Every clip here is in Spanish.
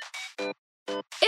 Thank you.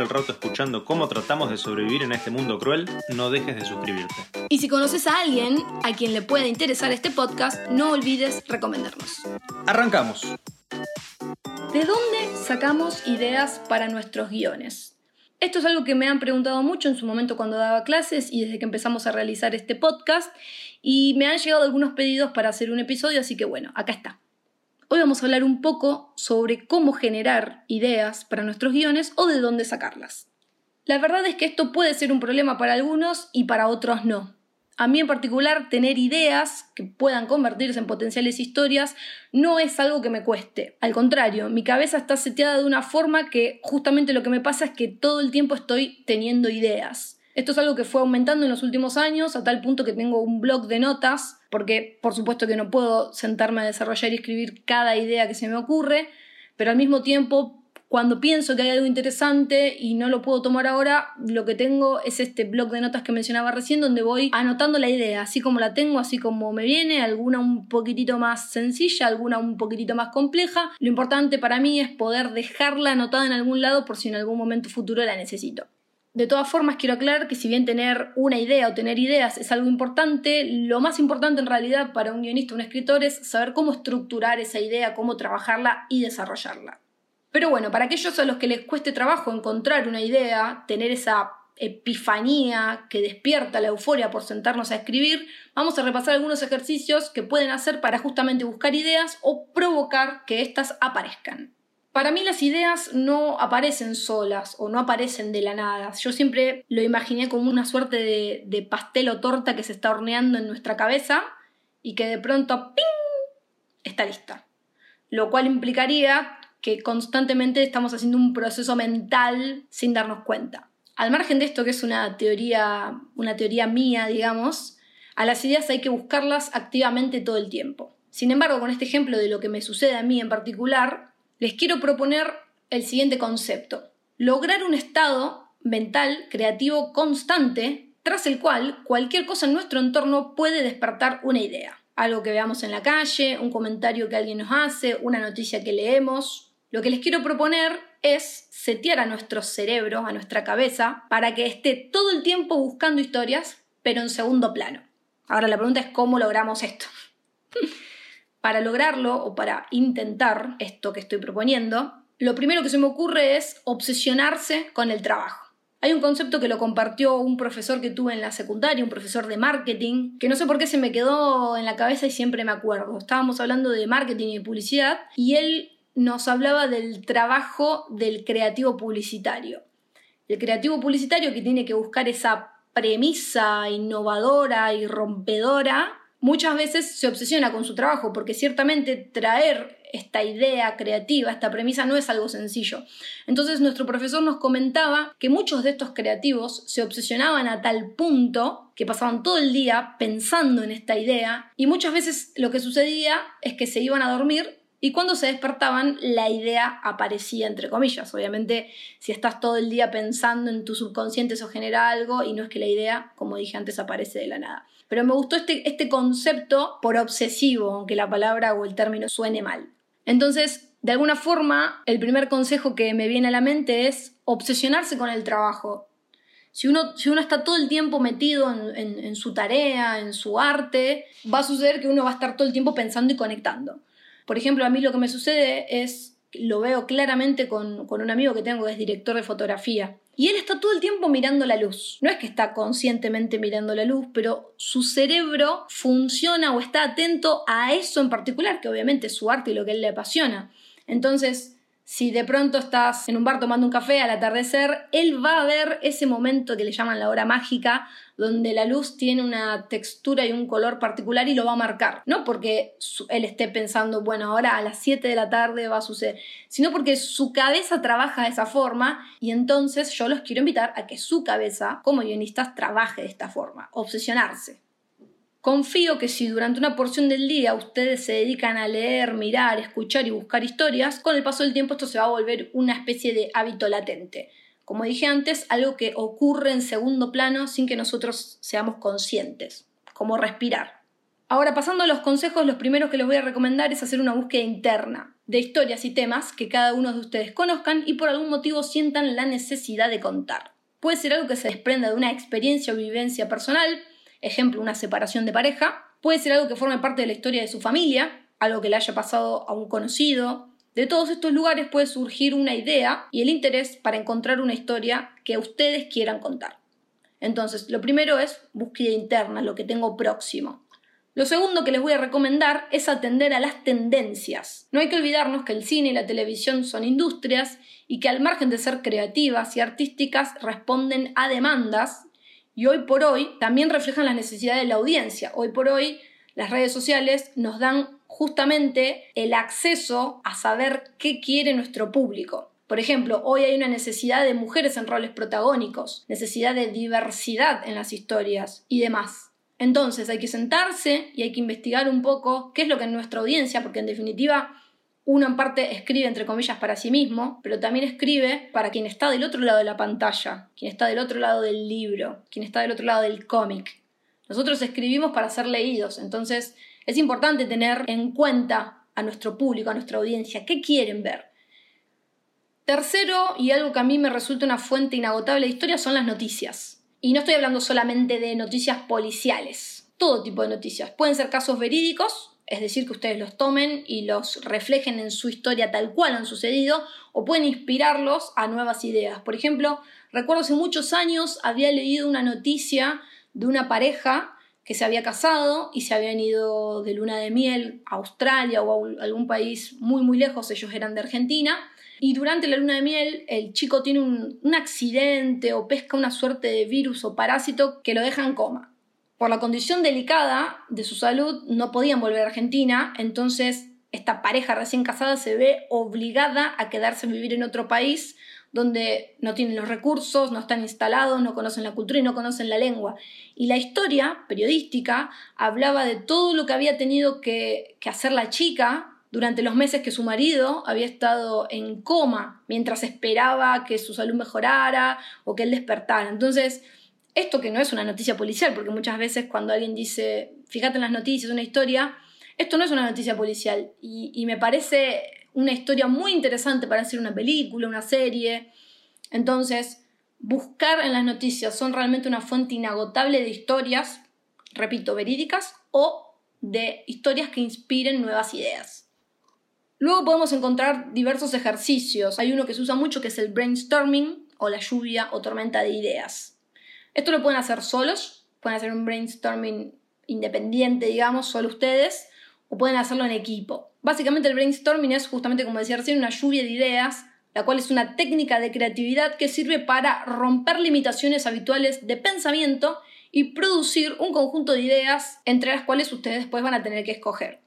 el rato escuchando cómo tratamos de sobrevivir en este mundo cruel, no dejes de suscribirte. Y si conoces a alguien a quien le pueda interesar este podcast, no olvides recomendarnos. Arrancamos. ¿De dónde sacamos ideas para nuestros guiones? Esto es algo que me han preguntado mucho en su momento cuando daba clases y desde que empezamos a realizar este podcast y me han llegado algunos pedidos para hacer un episodio, así que bueno, acá está. Hoy vamos a hablar un poco sobre cómo generar ideas para nuestros guiones o de dónde sacarlas. La verdad es que esto puede ser un problema para algunos y para otros no. A mí en particular, tener ideas que puedan convertirse en potenciales historias no es algo que me cueste. Al contrario, mi cabeza está seteada de una forma que justamente lo que me pasa es que todo el tiempo estoy teniendo ideas. Esto es algo que fue aumentando en los últimos años a tal punto que tengo un blog de notas, porque por supuesto que no puedo sentarme a desarrollar y escribir cada idea que se me ocurre, pero al mismo tiempo cuando pienso que hay algo interesante y no lo puedo tomar ahora, lo que tengo es este blog de notas que mencionaba recién, donde voy anotando la idea, así como la tengo, así como me viene, alguna un poquitito más sencilla, alguna un poquitito más compleja. Lo importante para mí es poder dejarla anotada en algún lado por si en algún momento futuro la necesito. De todas formas, quiero aclarar que si bien tener una idea o tener ideas es algo importante, lo más importante en realidad para un guionista o un escritor es saber cómo estructurar esa idea, cómo trabajarla y desarrollarla. Pero bueno, para aquellos a los que les cueste trabajo encontrar una idea, tener esa epifanía que despierta la euforia por sentarnos a escribir, vamos a repasar algunos ejercicios que pueden hacer para justamente buscar ideas o provocar que éstas aparezcan. Para mí las ideas no aparecen solas o no aparecen de la nada. Yo siempre lo imaginé como una suerte de, pastel o torta que se está horneando en nuestra cabeza y que de pronto ¡ping! está lista. Lo cual implicaría que constantemente estamos haciendo un proceso mental sin darnos cuenta. Al margen de esto, que es una teoría, una teoría mía, digamos, a las ideas hay que buscarlas activamente todo el tiempo. Sin embargo, con este ejemplo de lo que me sucede a mí en particular, les quiero proponer el siguiente concepto. Lograr un estado mental creativo constante tras el cual cualquier cosa en nuestro entorno puede despertar una idea. Algo que veamos en la calle, un comentario que alguien nos hace, una noticia que leemos, lo que les quiero proponer es setear a nuestro cerebro, a nuestra cabeza, para que esté todo el tiempo buscando historias, pero en segundo plano. Ahora la pregunta es cómo logramos esto. Para lograrlo o para intentar esto que estoy proponiendo, lo primero que se me ocurre es obsesionarse con el trabajo. Hay un concepto que lo compartió un profesor que tuve en la secundaria, un profesor de marketing, que no sé por qué se me quedó en la cabeza y siempre me acuerdo. Estábamos hablando de marketing y publicidad y él nos hablaba del trabajo del creativo publicitario. El creativo publicitario que tiene que buscar esa premisa innovadora y rompedora, muchas veces se obsesiona con su trabajo, porque ciertamente traer esta idea creativa, esta premisa, no es algo sencillo. Entonces nuestro profesor nos comentaba que muchos de estos creativos se obsesionaban a tal punto que pasaban todo el día pensando en esta idea y muchas veces lo que sucedía es que se iban a dormir y cuando se despertaban, la idea aparecía entre comillas. Obviamente, si estás todo el día pensando en tu subconsciente, eso genera algo y no es que la idea, como dije antes, aparece de la nada. Pero me gustó este, este concepto por obsesivo, aunque la palabra o el término suene mal. Entonces, de alguna forma, el primer consejo que me viene a la mente es obsesionarse con el trabajo. Si uno, si uno está todo el tiempo metido en, en su tarea, en su arte, va a suceder que uno va a estar todo el tiempo pensando y conectando. Por ejemplo, a mí lo que me sucede es, lo veo claramente con, un amigo que tengo que es director de fotografía. Y él está todo el tiempo mirando la luz. No es que está conscientemente mirando la luz, pero su cerebro funciona o está atento a eso en particular, que obviamente es su arte y lo que él le apasiona. Entonces, Si de pronto estás en un bar tomando un café al atardecer, él va a ver ese momento que le llaman la hora mágica, donde la luz tiene una textura y un color particular y lo va a marcar. No porque él esté pensando, bueno, ahora a las 7 de la tarde va a suceder, sino porque su cabeza trabaja de esa forma y entonces yo los quiero invitar a que su cabeza, como guionistas, trabaje de esta forma, obsesionarse. Confío que si durante una porción del día ustedes se dedican a leer, mirar, escuchar y buscar historias, con el paso del tiempo esto se va a volver una especie de hábito latente. Como dije antes, algo que ocurre en segundo plano sin que nosotros seamos conscientes, como respirar. Ahora, pasando a los consejos, los primeros que les voy a recomendar es hacer una búsqueda interna de historias y temas que cada uno de ustedes conozcan y por algún motivo sientan la necesidad de contar. Puede ser algo que se desprenda de una experiencia o vivencia personal, ejemplo, una separación de pareja, puede ser algo que forme parte de la historia de su familia, algo que le haya pasado a un conocido. De todos estos lugares puede surgir una idea y el interés para encontrar una historia que ustedes quieran contar. Entonces, lo primero es búsqueda interna, lo que tengo próximo. Lo segundo que les voy a recomendar es atender a las tendencias. No hay que olvidarnos que el cine y la televisión son industrias y que al margen de ser creativas y artísticas responden a demandas y hoy por hoy también reflejan las necesidades de la audiencia. Hoy por hoy las redes sociales nos dan justamente el acceso a saber qué quiere nuestro público. Por ejemplo, hoy hay una necesidad de mujeres en roles protagónicos, necesidad de diversidad en las historias y demás. Entonces hay que sentarse y hay que investigar un poco qué es lo que en nuestra audiencia, porque en definitiva uno en parte escribe entre comillas para sí mismo, pero también escribe para quien está del otro lado de la pantalla, quien está del otro lado del libro, quien está del otro lado del cómic. Nosotros escribimos para ser leídos, entonces es importante tener en cuenta a nuestro público, a nuestra audiencia, qué quieren ver. Tercero, y algo que a mí me resulta una fuente inagotable de historias, son las noticias. Y no estoy hablando solamente de noticias policiales, todo tipo de noticias. Pueden ser casos verídicos, es decir, que ustedes los tomen y los reflejen en su historia tal cual han sucedido, o pueden inspirarlos a nuevas ideas. Por ejemplo, recuerdo hace muchos años había leído una noticia de una pareja que se había casado y se habían ido de luna de miel a Australia o a algún país muy muy lejos, ellos eran de Argentina, y durante la luna de miel el chico tiene un, un accidente o pesca una suerte de virus o parásito que lo deja en coma. Por la condición delicada de su salud no podían volver a Argentina, entonces esta pareja recién casada se ve obligada a quedarse a vivir en otro país donde no tienen los recursos, no están instalados, no conocen la cultura y no conocen la lengua. Y la historia periodística hablaba de todo lo que había tenido que, que hacer la chica durante los meses que su marido había estado en coma mientras esperaba que su salud mejorara o que él despertara. Entonces, esto que no es una noticia policial, porque muchas veces cuando alguien dice, fíjate en las noticias, una historia, esto no es una noticia policial y, me parece una historia muy interesante para hacer una película, una serie. Entonces, buscar en las noticias son realmente una fuente inagotable de historias, repito, verídicas o de historias que inspiren nuevas ideas. Luego podemos encontrar diversos ejercicios. Hay uno que se usa mucho que es el brainstorming o la lluvia o tormenta de ideas. Esto lo pueden hacer solos, pueden hacer un brainstorming independiente, digamos, solo ustedes, o pueden hacerlo en equipo. Básicamente el brainstorming es justamente, como decía recién, una lluvia de ideas, la cual es una técnica de creatividad que sirve para romper limitaciones habituales de pensamiento y producir un conjunto de ideas entre las cuales ustedes después van a tener que escoger.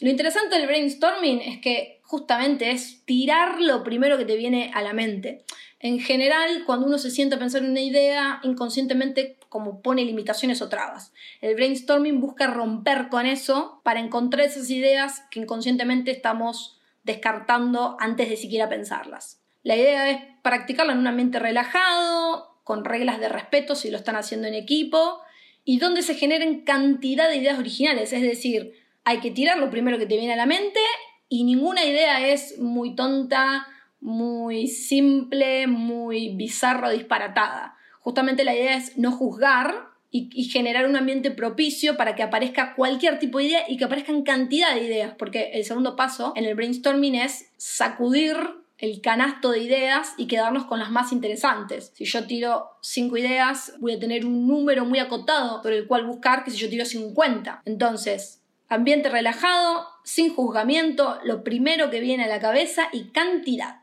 Lo interesante del brainstorming es que justamente es tirar lo primero que te viene a la mente. En general, cuando uno se sienta a pensar en una idea, inconscientemente como pone limitaciones o trabas. El brainstorming busca romper con eso para encontrar esas ideas que inconscientemente estamos descartando antes de siquiera pensarlas. La idea es practicarlo en un ambiente relajado, con reglas de respeto si lo están haciendo en equipo, y donde se generen cantidad de ideas originales, es decir, hay que tirar lo primero que te viene a la mente y ninguna idea es muy tonta, muy simple, muy bizarro, disparatada. Justamente la idea es no juzgar y, generar un ambiente propicio para que aparezca cualquier tipo de idea y que aparezcan cantidad de ideas, porque el segundo paso en el brainstorming es sacudir el canasto de ideas y quedarnos con las más interesantes. Si yo tiro cinco ideas, voy a tener un número muy acotado por el cual buscar que si yo tiro 50. Entonces, ambiente relajado, sin juzgamiento, lo primero que viene a la cabeza y cantidad.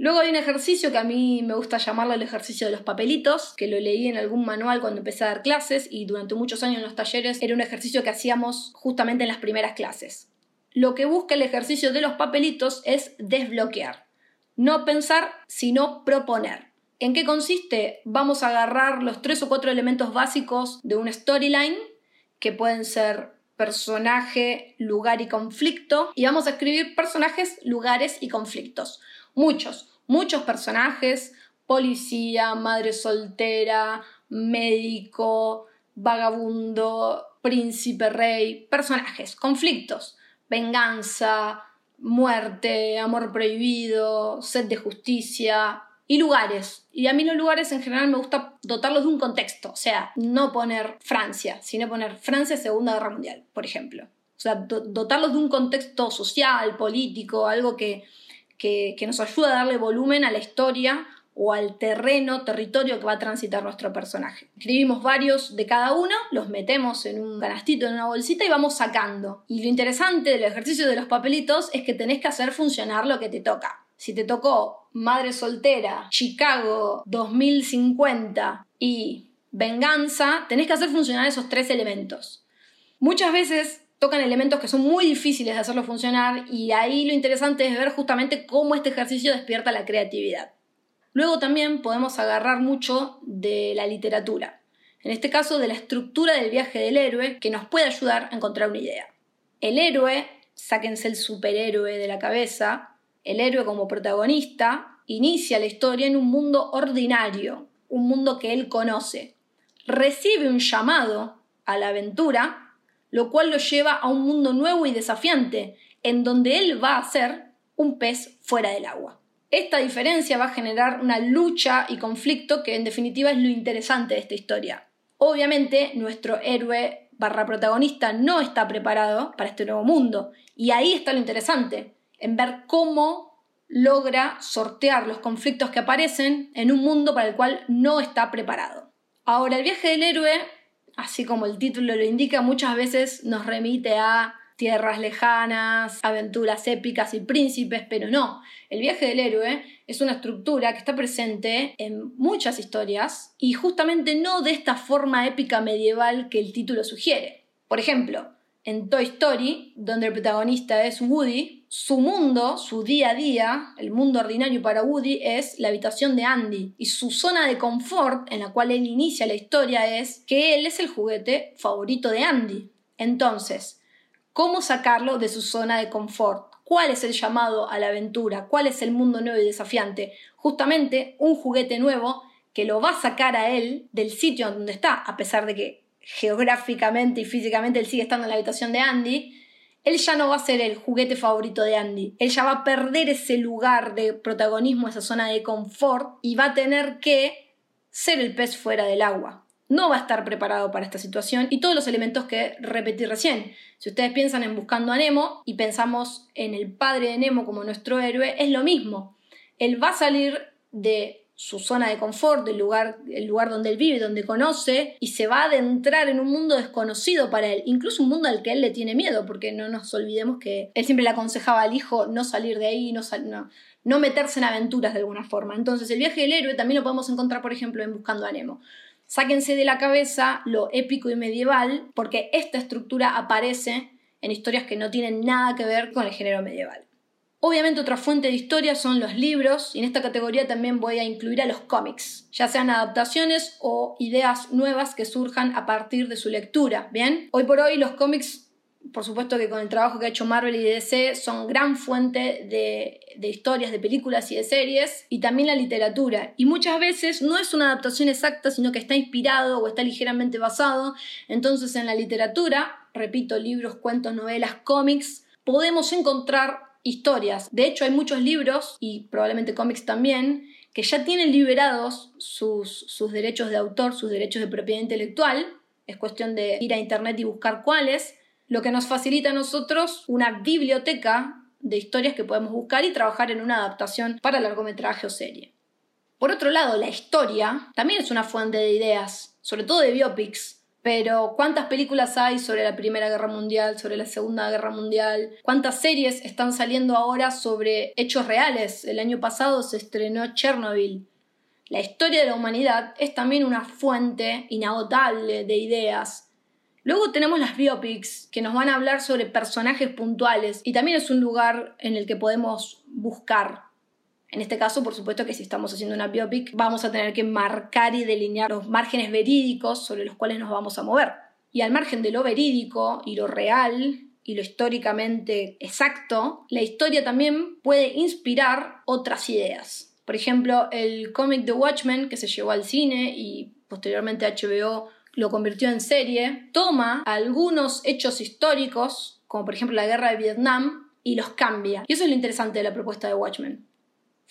Luego hay un ejercicio que a mí me gusta llamarlo el ejercicio de los papelitos, que lo leí en algún manual cuando empecé a dar clases y durante muchos años en los talleres era un ejercicio que hacíamos justamente en las primeras clases. Lo que busca el ejercicio de los papelitos es desbloquear. No pensar, sino proponer. ¿En qué consiste? Vamos a agarrar los tres o cuatro elementos básicos de una storyline, que pueden ser personaje, lugar y conflicto, y vamos a escribir personajes, lugares y conflictos. Muchos muchos personajes, policía, madre soltera, médico, vagabundo, príncipe, rey, personajes, conflictos, venganza, muerte, amor prohibido, sed de justicia y lugares. Y a mí los lugares en general me gusta dotarlos de un contexto, o sea, no poner Francia, sino poner Francia Segunda Guerra Mundial, por ejemplo. O sea, dotarlos de un contexto social, político, algo que, que, nos ayuda a darle volumen a la historia o al terreno, territorio que va a transitar nuestro personaje. Escribimos varios de cada uno, los metemos en un canastito, en una bolsita y vamos sacando. Y lo interesante del ejercicio de los papelitos es que tenés que hacer funcionar lo que te toca. Si te tocó Madre Soltera, Chicago 2050 y Venganza, tenés que hacer funcionar esos tres elementos. Muchas veces tocan elementos que son muy difíciles de hacerlo funcionar y ahí lo interesante es ver justamente cómo este ejercicio despierta la creatividad. Luego también podemos agarrar mucho de la literatura, en este caso de la estructura del viaje del héroe que nos puede ayudar a encontrar una idea. El héroe, sáquense el superhéroe de la cabeza, el héroe como protagonista inicia la historia en un mundo ordinario, un mundo que él conoce. Recibe un llamado a la aventura lo cual lo lleva a un mundo nuevo y desafiante, en donde él va a ser un pez fuera del agua. Esta diferencia va a generar una lucha y conflicto que en definitiva es lo interesante de esta historia. Obviamente nuestro héroe barra protagonista no está preparado para este nuevo mundo y ahí está lo interesante, en ver cómo logra sortear los conflictos que aparecen en un mundo para el cual no está preparado. Ahora, el viaje del héroe así como el título lo indica, muchas veces nos remite a tierras lejanas, aventuras épicas y príncipes, pero no. El viaje del héroe es una estructura que está presente en muchas historias y justamente no de esta forma épica medieval que el título sugiere. Por ejemplo, en Toy Story, donde el protagonista es Woody, su mundo, su día a día, el mundo ordinario para Woody es la habitación de Andy y su zona de confort en la cual él inicia la historia es que él es el juguete favorito de Andy. Entonces, ¿cómo sacarlo de su zona de confort? ¿Cuál es el llamado a la aventura? ¿Cuál es el mundo nuevo y desafiante? Justamente un juguete nuevo que lo va a sacar a él del sitio donde está, a pesar de que geográficamente y físicamente él sigue estando en la habitación de Andy, él ya no va a ser el juguete favorito de Andy. Él ya va a perder ese lugar de protagonismo, esa zona de confort, y va a tener que ser el pez fuera del agua. No va a estar preparado para esta situación y todos los elementos que repetí recién. Si ustedes piensan en Buscando a Nemo y pensamos en el padre de Nemo como nuestro héroe, es lo mismo. Él va a salir de su zona de confort, el lugar, el lugar donde él vive, donde conoce, y se va a adentrar en un mundo desconocido para él, incluso un mundo al que él le tiene miedo, porque no nos olvidemos que él siempre le aconsejaba al hijo no salir de ahí, no, meterse en aventuras de alguna forma. Entonces el viaje del héroe también lo podemos encontrar, por ejemplo, en Buscando a Nemo. Sáquense de la cabeza lo épico y medieval, porque esta estructura aparece en historias que no tienen nada que ver con el género medieval. Obviamente otra fuente de historia son los libros y en esta categoría también voy a incluir a los cómics, ya sean adaptaciones o ideas nuevas que surjan a partir de su lectura, ¿bien? Hoy por hoy los cómics, por supuesto que con el trabajo que ha hecho Marvel y DC, son gran fuente de, de historias, de películas y de series, y también la literatura. Y muchas veces no es una adaptación exacta, sino que está inspirado o está ligeramente basado. Entonces en la literatura, repito, libros, cuentos, novelas, cómics, podemos encontrar historias. De hecho, hay muchos libros, y probablemente cómics también, que ya tienen liberados sus, sus derechos de autor, sus derechos de propiedad intelectual. Es cuestión de ir a internet y buscar cuáles, lo que nos facilita a nosotros una biblioteca de historias que podemos buscar y trabajar en una adaptación para largometraje o serie. Por otro lado, la historia también es una fuente de ideas, sobre todo de biopics, Pero ¿cuántas películas hay sobre la Primera Guerra Mundial, sobre la Segunda Guerra Mundial? ¿Cuántas series están saliendo ahora sobre hechos reales? El año pasado se estrenó Chernobyl. La historia de la humanidad es también una fuente inagotable de ideas. Luego tenemos las biopics, que nos van a hablar sobre personajes puntuales y también es un lugar en el que podemos buscar en este caso, por supuesto que si estamos haciendo una biopic, vamos a tener que marcar y delinear los márgenes verídicos sobre los cuales nos vamos a mover. Y al margen de lo verídico y lo real y lo históricamente exacto, la historia también puede inspirar otras ideas. Por ejemplo, el cómic The Watchmen, que se llevó al cine y posteriormente HBO lo convirtió en serie, toma algunos hechos históricos, como por ejemplo la guerra de Vietnam, y los cambia. Y eso es lo interesante de la propuesta de Watchmen.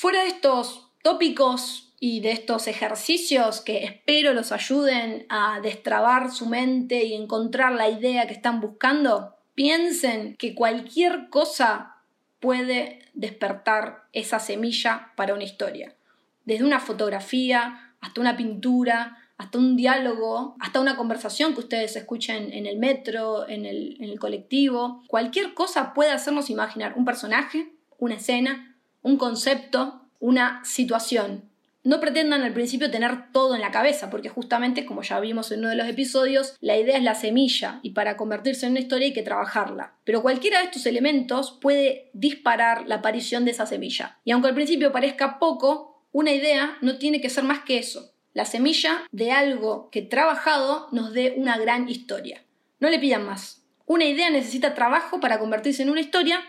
Fuera de estos tópicos y de estos ejercicios que espero los ayuden a destrabar su mente y encontrar la idea que están buscando, piensen que cualquier cosa puede despertar esa semilla para una historia. Desde una fotografía hasta una pintura, hasta un diálogo, hasta una conversación que ustedes escuchen en el metro, en el, en el colectivo. Cualquier cosa puede hacernos imaginar un personaje, una escena, un concepto, una situación. No pretendan al principio tener todo en la cabeza, porque justamente, como ya vimos en uno de los episodios, la idea es la semilla y para convertirse en una historia hay que trabajarla. Pero cualquiera de estos elementos puede disparar la aparición de esa semilla. Y aunque al principio parezca poco, una idea no tiene que ser más que eso. La semilla de algo que trabajado nos dé una gran historia. No le pidan más. Una idea necesita trabajo para convertirse en una historia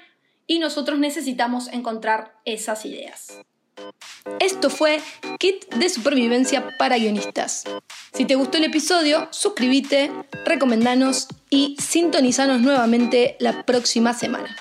y nosotros necesitamos encontrar esas ideas. Esto fue Kit de Supervivencia para Guionistas. Si te gustó el episodio, suscríbete, recomendanos y sintonizanos nuevamente la próxima semana.